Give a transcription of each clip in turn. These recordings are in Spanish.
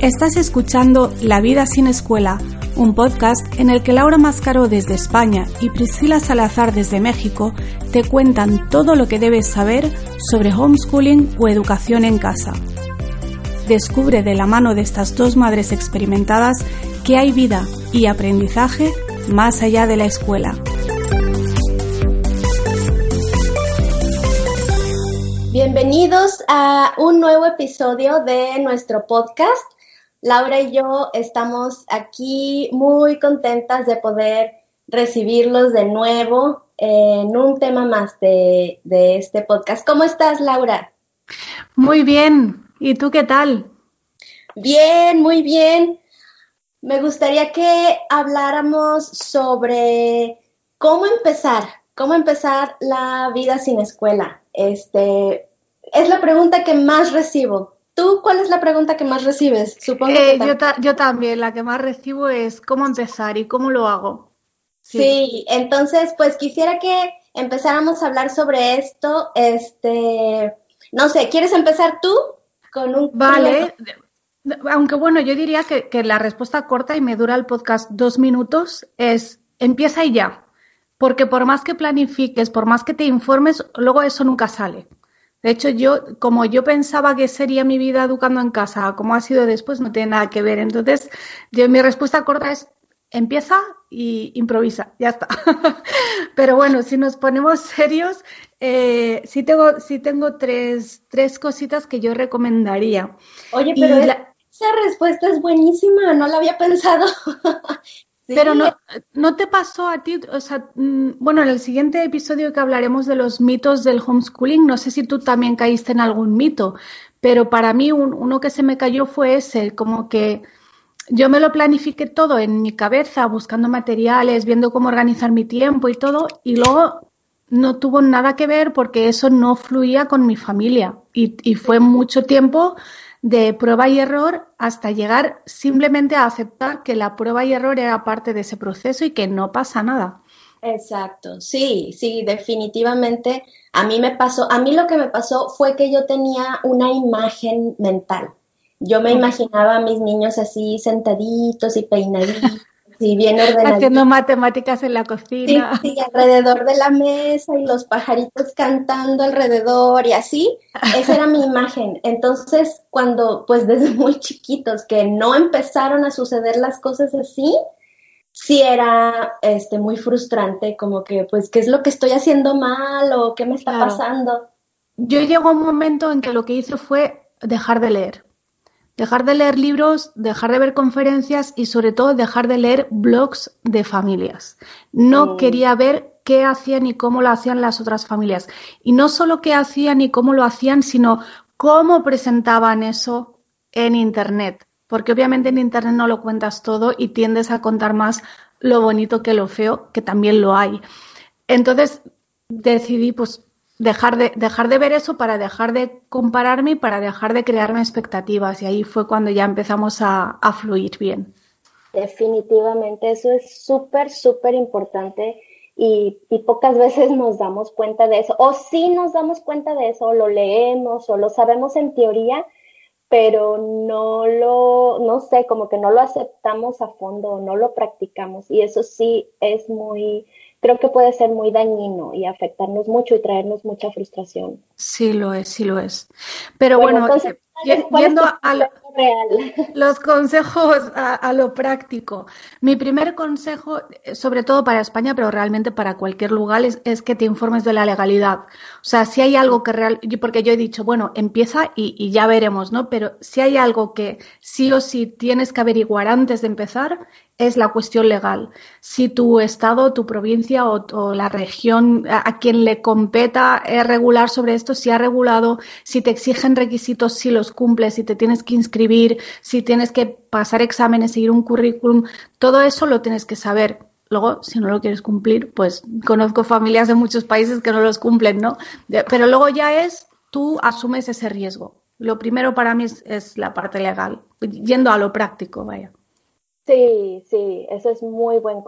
Estás escuchando La vida sin escuela, un podcast en el que Laura Mascaro desde España y Priscila Salazar desde México te cuentan todo lo que debes saber sobre homeschooling o educación en casa. Descubre de la mano de estas dos madres experimentadas que hay vida y aprendizaje más allá de la escuela. Bienvenidos a un nuevo episodio de nuestro podcast. Laura y yo estamos aquí muy contentas de poder recibirlos de nuevo en un tema más de, este podcast. ¿Cómo estás, Laura? Muy bien. ¿Y tú qué tal? Bien, muy bien. Me gustaría que habláramos sobre cómo empezar, cómo empezar la vida sin escuela. Este, es la pregunta que más recibo. ¿Tú cuál es la pregunta que más recibes? Supongo que eh, yo, también, la que más recibo es cómo empezar y cómo lo hago. Sí. entonces pues quisiera que empezáramos a hablar sobre esto. Este, no sé, ¿quieres empezar tú con un... Vale, aunque bueno, yo diría que, que la respuesta corta y me dura el podcast dos minutos es empieza y ya. Porque por más que planifiques, por más que te informes, luego eso nunca sale. De hecho, yo, como yo pensaba que sería mi vida educando en casa, como ha sido después, no tiene nada que ver. Entonces, yo, mi respuesta corta es empieza y improvisa, ya está. Pero bueno, si nos ponemos serios, eh, sí tengo, sí tengo tres, tres cositas que yo recomendaría. Oye, pero esa respuesta es buenísima, no la había pensado. Pero no, no te pasó a ti, o sea, mm, bueno, en el siguiente episodio que hablaremos de los mitos del homeschooling, no sé si tú también caíste en algún mito, pero para mí uno que se me cayó fue ese, como que yo me lo planifiqué todo en mi cabeza, buscando materiales, viendo cómo organizar mi tiempo y todo, y luego no tuvo nada que ver porque eso no fluía con mi familia. Y, y fue mucho tiempo de prueba y error hasta llegar simplemente a aceptar que la prueba y error era parte de ese proceso y que no pasa nada. Exacto, sí, sí, definitivamente. A mí me pasó, a mí lo que me pasó fue que yo tenía una imagen mental. Yo me imaginaba a mis niños así sentaditos y peinaditos Sí, bien. Haciendo matemáticas en la cocina. Sí, alrededor de la mesa y los pajaritos cantando alrededor y así. Esa era mi imagen. Entonces, cuando, pues desde muy chiquitos, que no empezaron a suceder las cosas así, sí era este, muy frustrante, como que, pues, ¿qué es lo que estoy haciendo mal o qué me está pasando? Yo llegó a un momento en que lo que hice fue dejar de leer. Dejar de leer libros, dejar de ver conferencias y sobre todo dejar de leer blogs de familias. No mm. quería ver qué hacían y cómo lo hacían las otras familias. Y no solo qué hacían y cómo lo hacían, sino cómo presentaban eso en Internet. Porque obviamente en Internet no lo cuentas todo y tiendes a contar más lo bonito que lo feo, que también lo hay. Entonces decidí, pues dejar de, dejar de ver eso para dejar de compararme y para dejar de crearme expectativas. Y ahí fue cuando ya empezamos a, fluir bien. Definitivamente, eso es súper, súper importante y, pocas veces nos damos cuenta de eso. O sí nos damos cuenta de eso, o lo leemos o lo sabemos en teoría, pero no lo, no sé, como que no lo aceptamos a fondo, no lo practicamos. Y eso sí es muy, creo que puede ser muy dañino y afectarnos mucho y traernos mucha frustración. Sí lo es, sí lo es. Pero bueno, yendo a los consejos a, lo práctico. Mi primer consejo, sobre todo para España, pero realmente para cualquier lugar, es, que te informes de la legalidad. O sea, si hay algo que real, porque yo he dicho, bueno, empieza y, y ya veremos, ¿no? Pero si hay algo que sí o sí tienes que averiguar antes de empezar, es la cuestión legal. Si tu estado, tu provincia o, la región a, quien le competa es regular sobre esto, si ha regulado, si te exigen requisitos, si los cumples, si te tienes que inscribir, si tienes que pasar exámenes, seguir un currículum, todo eso lo tienes que saber. Luego, si no lo quieres cumplir, pues conozco familias de muchos países que no los cumplen, ¿no? Pero luego ya es, tú asumes ese riesgo. Lo primero para mí es la parte legal, yendo a lo práctico, vaya. Sí, sí, ese es muy buen,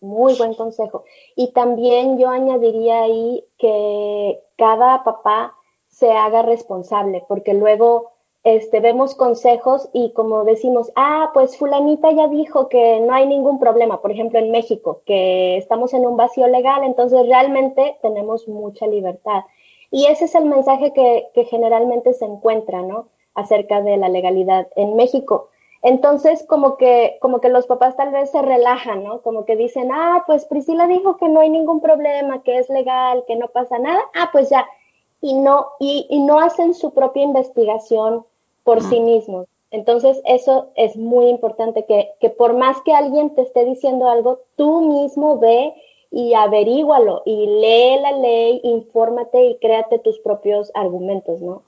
muy buen consejo. Y también yo añadiría ahí que cada papá se haga responsable, porque luego este, vemos consejos y como decimos, ah, pues fulanita ya dijo que no hay ningún problema, por ejemplo en México, que estamos en un vacío legal, entonces realmente tenemos mucha libertad. Y ese es el mensaje que, generalmente se encuentra, ¿no? Acerca de la legalidad en México. Entonces, como que, como que los papás tal vez se relajan, ¿no? Como que dicen, ah, pues Priscila dijo que no hay ningún problema, que es legal, que no pasa nada, ah, pues ya. Y no, y, y no hacen su propia investigación por sí mismos. Entonces, eso es muy importante, que, que por más que alguien te esté diciendo algo, tú mismo ve y averígualo y lee la ley, infórmate y créate tus propios argumentos, ¿no?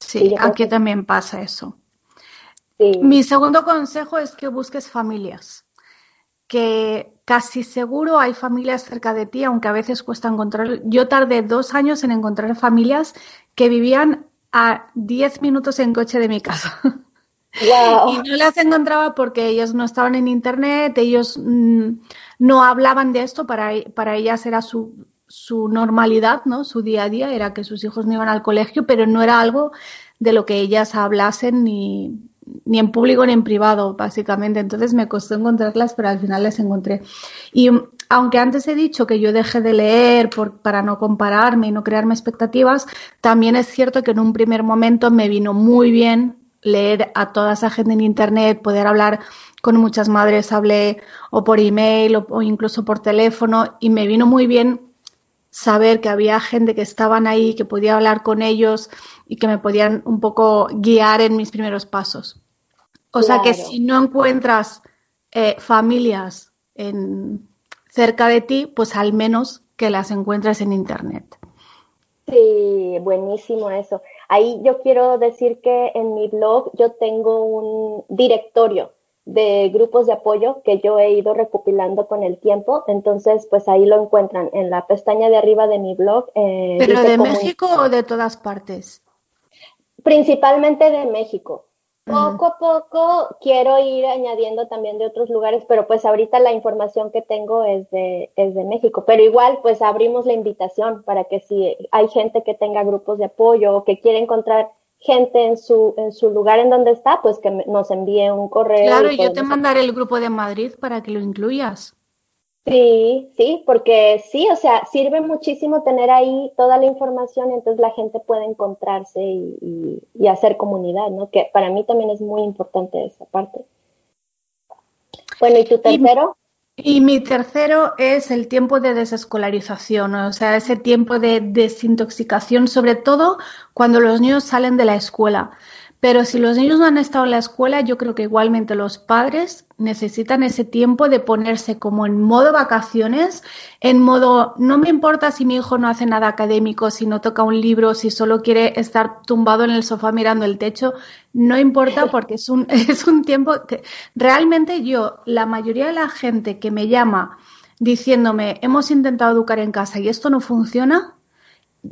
Sí, aquí también pasa eso. Mi segundo consejo es que busques familias, que casi seguro hay familias cerca de ti, aunque a veces cuesta encontrar. Yo tardé dos años en encontrar familias que vivían a 10 minutos en coche de mi casa. Y no las encontraba porque ellos no estaban en internet, ellos mm, no hablaban de esto, para, para ellas era su, su normalidad, ¿no? Su día a día era que sus hijos no iban al colegio, pero no era algo de lo que ellas hablasen ni, ni en público ni en privado, básicamente. Entonces me costó encontrarlas, pero al final las encontré. Y aunque antes he dicho que yo dejé de leer por, para no compararme y no crearme expectativas, también es cierto que en un primer momento me vino muy bien leer a toda esa gente en Internet, poder hablar con muchas madres, hablé o por email o, incluso por teléfono y me vino muy bien saber que había gente que estaban ahí, que podía hablar con ellos y que me podían un poco guiar en mis primeros pasos. O sea que si no encuentras eh, familias en, cerca de ti, pues al menos que las encuentres en Internet. Sí, buenísimo eso. Ahí yo quiero decir que en mi blog yo tengo un directorio de grupos de apoyo que yo he ido recopilando con el tiempo. Entonces, pues ahí lo encuentran en la pestaña de arriba de mi blog. Eh, ¿Pero de México o de todas partes? Principalmente de México. Poco a poco quiero ir añadiendo también de otros lugares, pero pues ahorita la información que tengo es de, es de México. Pero igual, pues abrimos la invitación para que si hay gente que tenga grupos de apoyo o que quiere encontrar gente en su, en su lugar en donde está, pues que nos envíe un correo. Claro, yo te mandaré el grupo de Madrid para que lo incluyas. Sí, sí, porque sí, o sea, sirve muchísimo tener ahí toda la información y entonces la gente puede encontrarse y, hacer comunidad, ¿no? Que para mí también es muy importante esa parte. Bueno, ¿y tu tercero? Y, mi tercero es el tiempo de desescolarización, o sea, ese tiempo de desintoxicación, sobre todo cuando los niños salen de la escuela. Pero si los niños no han estado en la escuela, yo creo que igualmente los padres necesitan ese tiempo de ponerse como en modo vacaciones, en modo, no me importa si mi hijo no hace nada académico, si no toca un libro, si solo quiere estar tumbado en el sofá mirando el techo, no importa porque es un, es un tiempo que realmente yo, la mayoría de la gente que me llama diciéndome, hemos intentado educar en casa y esto no funciona,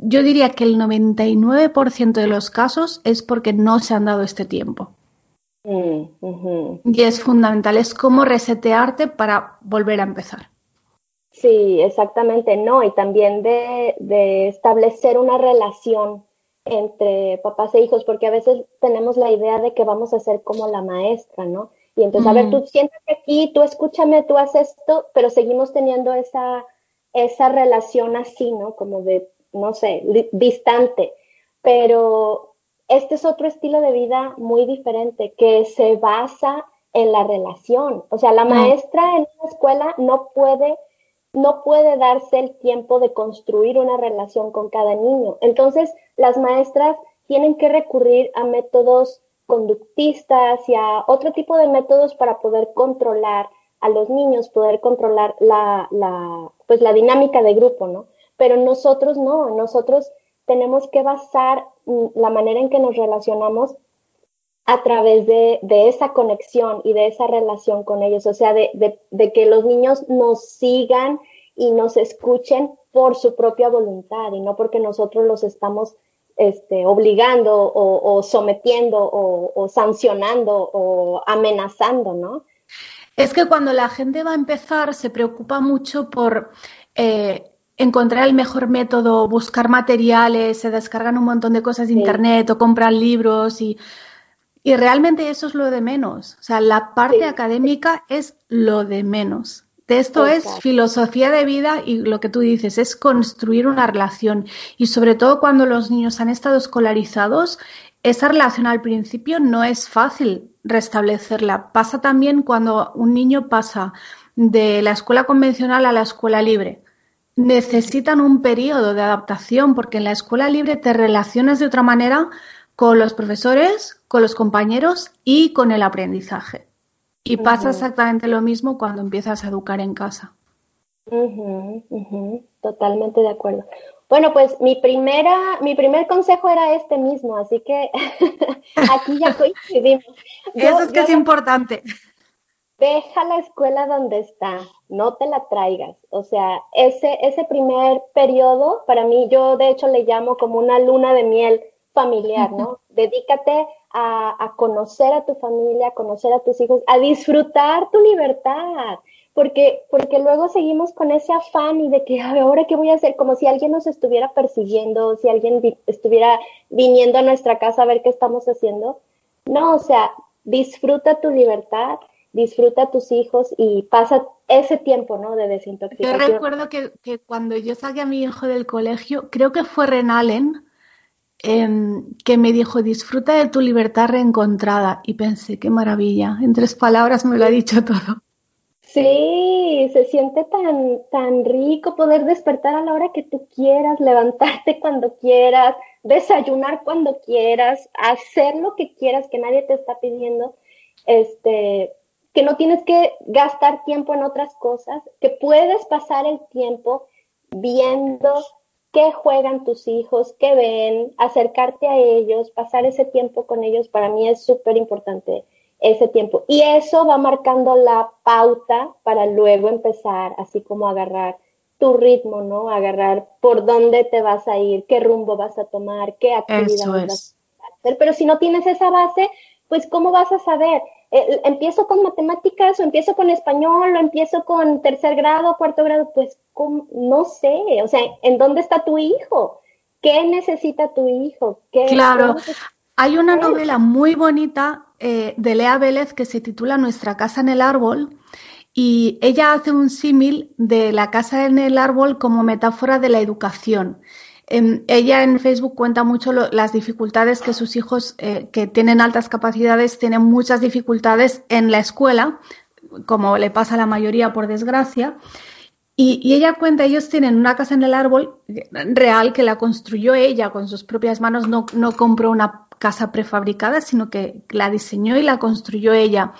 yo diría que el 99% de los casos es porque no se han dado este tiempo. Mm, y es fundamental, es como resetearte para volver a empezar. Sí, exactamente, no, y también de, de, establecer una relación entre papás e hijos, porque a veces tenemos la idea de que vamos a ser como la maestra, ¿no? Y entonces, a ver, tú siéntate aquí, tú escúchame, tú haces esto, pero seguimos teniendo esa, esa relación así, ¿no? Como de no sé, distante, pero este es otro estilo de vida muy diferente que se basa en la relación. O sea, la mm. maestra en una escuela no puede no puede darse el tiempo de construir una relación con cada niño. Entonces, las maestras tienen que recurrir a métodos conductistas y a otro tipo de métodos para poder controlar a los niños, poder controlar la, la, pues la dinámica de grupo, ¿no? Pero nosotros no, nosotros tenemos que basar mm, la manera en que nos relacionamos a través de, esa conexión y de esa relación con ellos, o sea, de, que los niños nos sigan y nos escuchen por su propia voluntad y no porque nosotros los estamos este, obligando o, sometiendo o, o, sancionando o amenazando, ¿no? Es que cuando la gente va a empezar se preocupa mucho por eh, encontrar el mejor método, buscar materiales, se descargan un montón de cosas de internet o compran libros y Y realmente eso es lo de menos. O sea, la parte académica es lo de menos. De esto es filosofía de vida y lo que tú dices es construir una relación. Y sobre todo cuando los niños han estado escolarizados, esa relación al principio no es fácil restablecerla. Pasa también cuando un niño pasa de la escuela convencional a la escuela libre. Necesitan un periodo de adaptación porque en la escuela libre te relacionas de otra manera con los profesores, con los compañeros y con el aprendizaje. Y pasa exactamente lo mismo cuando empiezas a educar en casa. Totalmente de acuerdo. Bueno, pues mi primera, mi primer consejo era este mismo, así que aquí ya coincidimos. Eso es que es importante. Deja la escuela donde está, no te la traigas. O sea, ese, ese primer periodo, para mí, yo de hecho le llamo como una luna de miel familiar, ¿no? Dedícate a, conocer a tu familia, a conocer a tus hijos, a disfrutar tu libertad, porque, porque luego seguimos con ese afán y de que ahora qué voy a hacer, como si alguien nos estuviera persiguiendo, si alguien estuviera viniendo a nuestra casa a ver qué estamos haciendo. No, o sea, disfruta tu libertad, disfruta a tus hijos y pasa ese tiempo, ¿no? De desintoxicación. Yo recuerdo que, que cuando yo saqué a mi hijo del colegio, creo que fue Renalen, Em, que me dijo, disfruta de tu libertad reencontrada. Y pensé, qué maravilla. En tres palabras me lo ha dicho todo. Sí, se siente tan, tan rico poder despertar a la hora que tú quieras, levantarte cuando quieras, desayunar cuando quieras, hacer lo que quieras que nadie te está pidiendo, este, que no tienes que gastar tiempo en otras cosas, que puedes pasar el tiempo viendo qué juegan tus hijos, qué ven, acercarte a ellos, pasar ese tiempo con ellos, para mí es súper importante ese tiempo. Y eso va marcando la pauta para luego empezar, así como agarrar tu ritmo, ¿no? Agarrar por dónde te vas a ir, qué rumbo vas a tomar, qué actividad vas a hacer. Pero si no tienes esa base, pues ¿cómo vas a saber? Eh, empiezo con matemáticas o empiezo con español o empiezo con tercer grado, cuarto grado, pues no sé, o sea, ¿en dónde está tu hijo? ¿Qué necesita tu hijo? claro, hay una novela muy bonita eh, de Lea Vélez que se titula Nuestra casa en el árbol y ella hace un símil de la casa en el árbol como metáfora de la educación. Em, ella en Facebook cuenta mucho las dificultades que sus hijos eh, que tienen altas capacidades tienen muchas dificultades en la escuela, como le pasa a la mayoría por desgracia. Y, ella cuenta, ellos tienen una casa en el árbol real que la construyó ella con sus propias manos, no, no compró una casa prefabricada, sino que la diseñó y la construyó ella.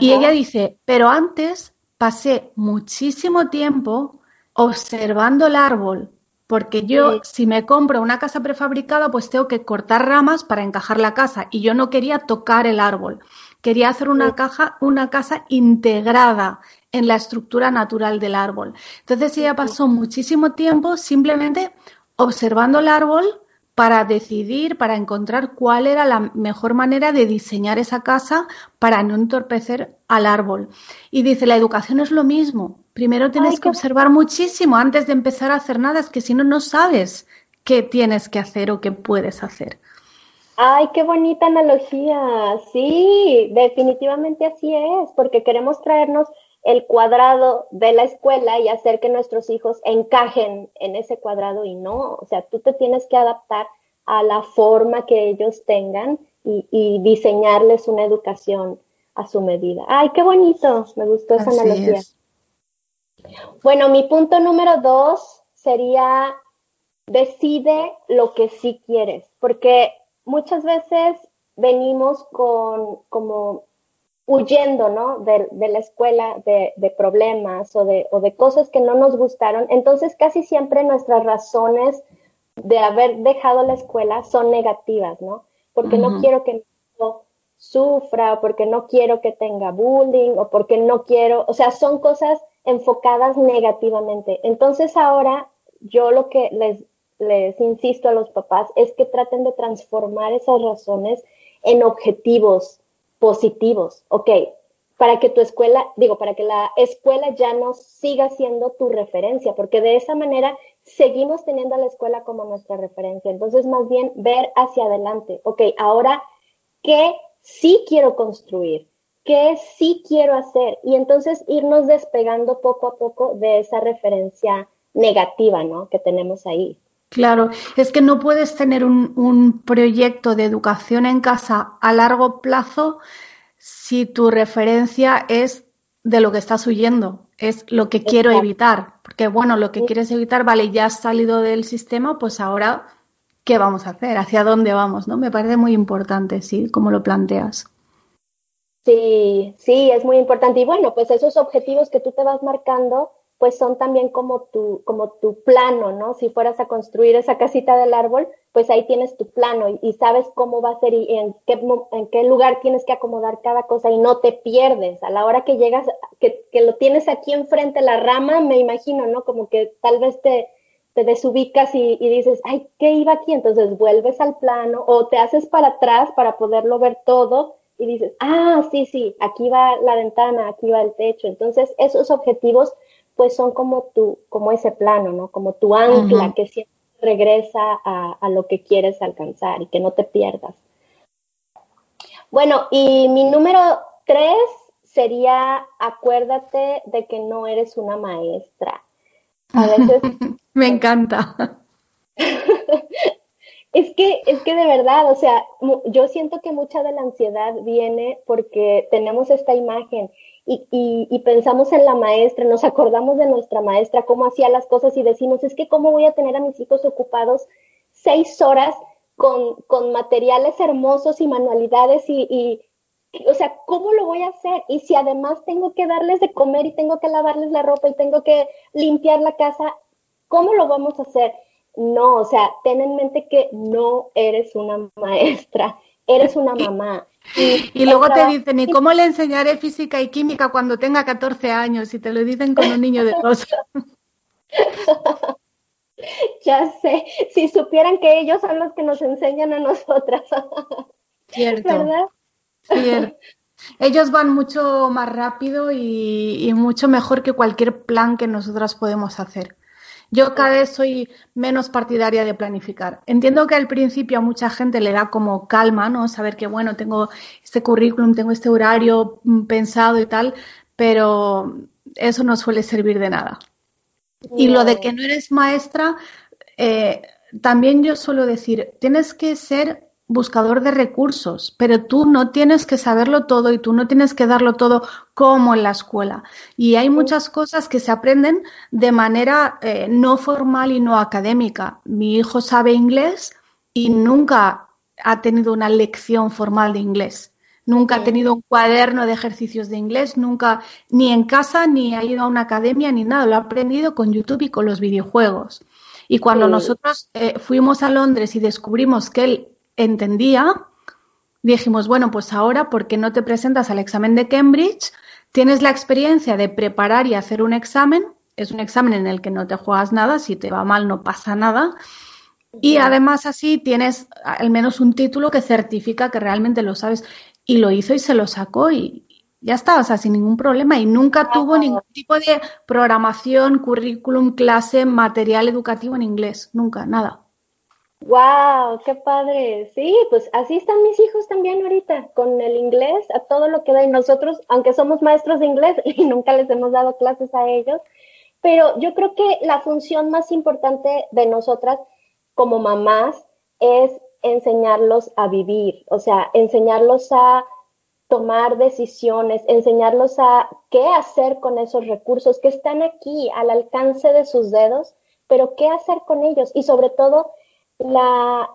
Y ella dice, pero antes pasé muchísimo tiempo observando el árbol, porque yo, si me compro una casa prefabricada, pues tengo que cortar ramas para encajar la casa. Y yo no quería tocar el árbol. Quería hacer una, caja, una casa integrada en la estructura natural del árbol. Entonces ella pasó muchísimo tiempo simplemente observando el árbol para decidir, para encontrar cuál era la mejor manera de diseñar esa casa para no entorpecer al árbol. Y dice, la educación es lo mismo. Primero tienes que observar muchísimo antes de empezar a hacer nada, es que si no, no sabes qué tienes que hacer o qué puedes hacer. Ay, qué bonita analogía. Sí, definitivamente así es, porque queremos traernos el cuadrado de la escuela y hacer que nuestros hijos encajen en ese cuadrado y no, o sea, tú te tienes que adaptar a la forma que ellos tengan y, diseñarles una educación a su medida. Ay, qué bonito, me gustó esa analogía. Bueno, mi punto número dos sería decide lo que sí quieres, porque muchas veces venimos con como huyendo, ¿no? De, la escuela, de, problemas o de, o de cosas que no nos gustaron. Entonces, casi siempre nuestras razones de haber dejado la escuela son negativas, ¿no? Porque no quiero que mi hijo sufra, porque no quiero que tenga bullying, o porque no quiero, o sea, son cosas enfocadas negativamente. Entonces, ahora yo lo que les, les insisto a los papás es que traten de transformar esas razones en objetivos positivos, ok, para que tu escuela, digo, para que la escuela ya no siga siendo tu referencia, porque de esa manera seguimos teniendo a la escuela como nuestra referencia. Entonces, más bien ver hacia adelante, ok, ahora, ¿qué sí quiero construir, qué sí quiero hacer y entonces irnos despegando poco a poco de esa referencia negativa, ¿no? Que tenemos ahí. Claro, es que no puedes tener un, proyecto de educación en casa a largo plazo si tu referencia es de lo que estás huyendo, es lo que quiero evitar. Porque, bueno, lo que quieres evitar, vale, ya has salido del sistema, pues ahora, ¿qué vamos a hacer? ¿Hacia dónde vamos? ¿no? Me parece muy importante, sí, como lo planteas. Sí, sí, es muy importante. Y bueno, pues esos objetivos que tú te vas marcando, pues son también como tu, como tu plano, ¿no? Si fueras a construir esa casita del árbol, pues ahí tienes tu plano y, sabes cómo va a ser y en qué, en qué lugar tienes que acomodar cada cosa y no te pierdes. A la hora que llegas, que, que lo tienes aquí enfrente, la rama, me imagino, ¿no? Como que tal vez te, te desubicas y, y, dices, ay, ¿qué iba aquí? Entonces vuelves al plano o te haces para atrás para poderlo ver todo y dices, ah, sí, sí, aquí va la ventana, aquí va el techo. Entonces, esos objetivos pues son como tu, como ese plano, ¿no? Como tu ancla que siempre regresa a, lo que quieres alcanzar y que no te pierdas. Bueno, y mi número tres sería acuérdate de que no eres una maestra. A veces. Me encanta. es que, es que de verdad, o sea, yo siento que mucha de la ansiedad viene porque tenemos esta imagen y, pensamos en la maestra, nos acordamos de nuestra maestra, cómo hacía las cosas y decimos, es que cómo voy a tener a mis hijos ocupados seis horas con, con materiales hermosos y manualidades y, y, o sea, ¿cómo lo voy a hacer? Y si además tengo que darles de comer y tengo que lavarles la ropa y tengo que limpiar la casa, ¿cómo lo vamos a hacer? No, o sea, ten en mente que no eres una maestra, eres una mamá. Y, luego te dicen, ¿y cómo le enseñaré física y química cuando tenga 14 años? Y te lo dicen con un niño de dos. ya sé, si supieran que ellos son los que nos enseñan a nosotras. Cierto. ¿Verdad? Cierto. Ellos van mucho más rápido y, mucho mejor que cualquier plan que nosotras podemos hacer. Yo cada vez soy menos partidaria de planificar. Entiendo que al principio a mucha gente le da como calma, ¿no? Saber que, bueno, tengo este currículum, tengo este horario mm, pensado y tal, pero eso no suele servir de nada. Y lo de que no eres maestra, eh, también yo suelo decir, tienes que ser buscador de recursos, pero tú no tienes que saberlo todo y tú no tienes que darlo todo como en la escuela. Y hay muchas cosas que se aprenden de manera eh, no formal y no académica. Mi hijo sabe inglés y nunca ha tenido una lección formal de inglés. Nunca ha tenido un cuaderno de ejercicios de inglés, nunca, ni en casa, ni ha ido a una academia, ni nada. Lo ha aprendido con YouTube y con los videojuegos. Y cuando nosotros eh, fuimos a Londres y descubrimos que él entendía, dijimos, bueno, pues ahora, ¿por qué no te presentas al examen de Cambridge? Tienes la experiencia de preparar y hacer un examen. Es un examen en el que no te juegas nada, si te va mal no pasa nada. Y además así tienes al menos un título que certifica que realmente lo sabes. Y lo hizo y se lo sacó y ya está, o sea, sin ningún problema. Y nunca tuvo ningún tipo de programación, currículum, clase, material educativo en inglés. Nunca, nada. Wow, qué padre. Sí, pues así están mis hijos también ahorita, con el inglés, a todo lo que da. Y nosotros, aunque somos maestros de inglés y nunca les hemos dado clases a ellos, pero yo creo que la función más importante de nosotras como mamás es enseñarlos a vivir, o sea, enseñarlos a tomar decisiones, enseñarlos a qué hacer con esos recursos que están aquí al alcance de sus dedos, pero qué hacer con ellos y sobre todo la,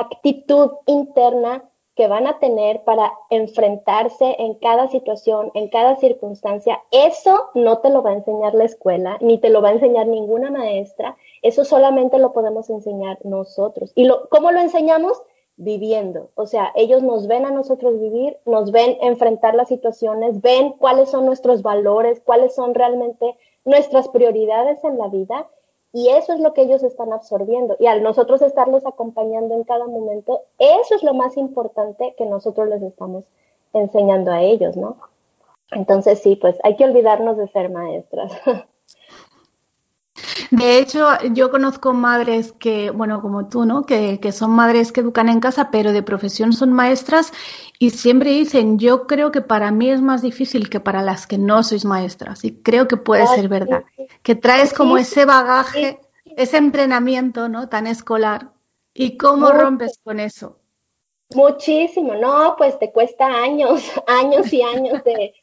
actitud interna que van a tener para enfrentarse en cada situación, en cada circunstancia, eso no te lo va a enseñar la escuela, ni te lo va a enseñar ninguna maestra, eso solamente lo podemos enseñar nosotros. ¿Y lo, cómo lo enseñamos? Viviendo. O sea, ellos nos ven a nosotros vivir, nos ven enfrentar las situaciones, ven cuáles son nuestros valores, cuáles son realmente nuestras prioridades en la vida y eso es lo que ellos están absorbiendo. Y al nosotros estarlos acompañando en cada momento, eso es lo más importante que nosotros les estamos enseñando a ellos, ¿no? Entonces sí, pues hay que olvidarnos de ser maestras. De hecho, yo conozco madres que, bueno, como tú, ¿no? Que, que, son madres que educan en casa, pero de profesión son maestras y siempre dicen, yo creo que para mí es más difícil que para las que no sois maestras. Y creo que puede ser verdad. Que traes como ese bagaje, ese entrenamiento, ¿no? Tan escolar. ¿Y cómo rompes con eso? Muchísimo, no, pues te cuesta años, años y años de,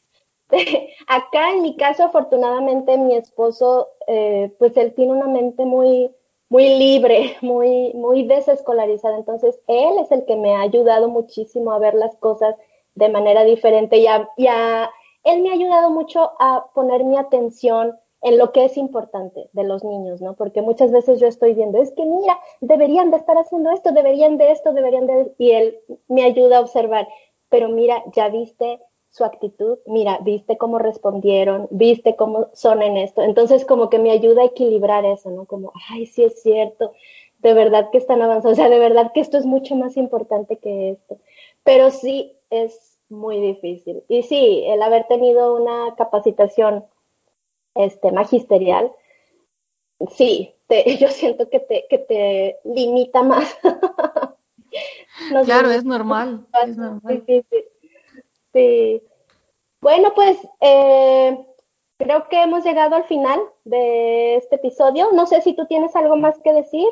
acá en mi caso, afortunadamente, mi esposo, eh, pues él tiene una mente muy, muy libre, muy, muy desescolarizada. Entonces, él es el que me ha ayudado muchísimo a ver las cosas de manera diferente y, y él me ha ayudado mucho a poner mi atención en lo que es importante de los niños, ¿no? Porque muchas veces yo estoy viendo, es que mira, deberían de estar haciendo esto, deberían de esto, deberían de... Y él me ayuda a observar, pero mira, ya viste su actitud, mira, viste cómo respondieron, viste cómo son en esto. Entonces como que me ayuda a equilibrar eso, ¿no? Como, ay, sí es cierto, de verdad que están avanzando, o sea, de verdad que esto es mucho más importante que esto. Pero sí es muy difícil. Y sí, el haber tenido una capacitación este, magisterial, sí, yo siento que te, que te limita más. claro, es normal. Sí, sí, sí. Bueno, pues eh, creo que hemos llegado al final de este episodio. No sé si tú tienes algo más que decir.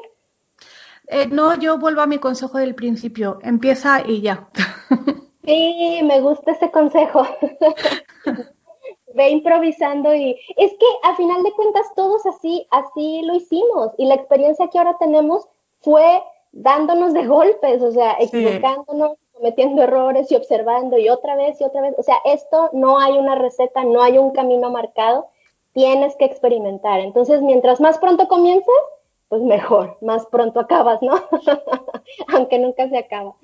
Eh, no, yo vuelvo a mi consejo del principio. Empieza y ya. Sí, me gusta ese consejo. ve improvisando y es que a final de cuentas todos así, así lo hicimos y la experiencia que ahora tenemos fue dándonos de golpes, o sea, equivocándonos, cometiendo errores y observando y otra vez y otra vez, o sea, esto no hay una receta, no hay un camino marcado, tienes que experimentar. Entonces, mientras más pronto comiences, pues mejor, más pronto acabas, ¿no? Aunque nunca se acaba.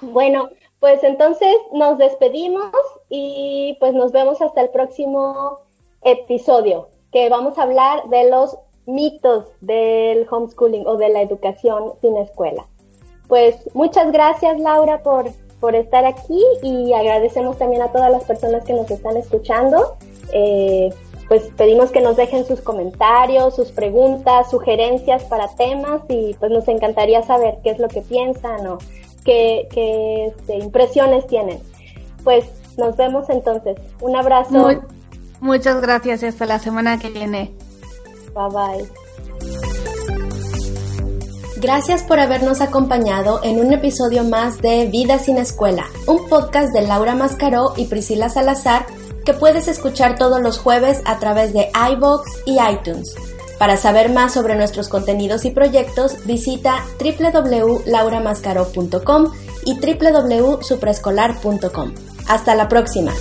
Bueno, pues entonces nos despedimos y pues nos vemos hasta el próximo episodio, que vamos a hablar de los mitos del homeschooling o de la educación sin escuela. Pues muchas gracias Laura por, por estar aquí y agradecemos también a todas las personas que nos están escuchando. Eh, pues pedimos que nos dejen sus comentarios, sus preguntas, sugerencias para temas y pues nos encantaría saber qué es lo que piensan o qué, este, impresiones tienen. Pues nos vemos entonces. Un abrazo. muchas gracias y hasta la semana que viene. Bye bye. Gracias por habernos acompañado en un episodio más de Vida sin Escuela, un podcast de Laura Mascaró y Priscila Salazar que puedes escuchar todos los jueves a través de iBox y iTunes. Para saber más sobre nuestros contenidos y proyectos, visita www.lauramascaro.com y www.supreescolar.com. Hasta la próxima.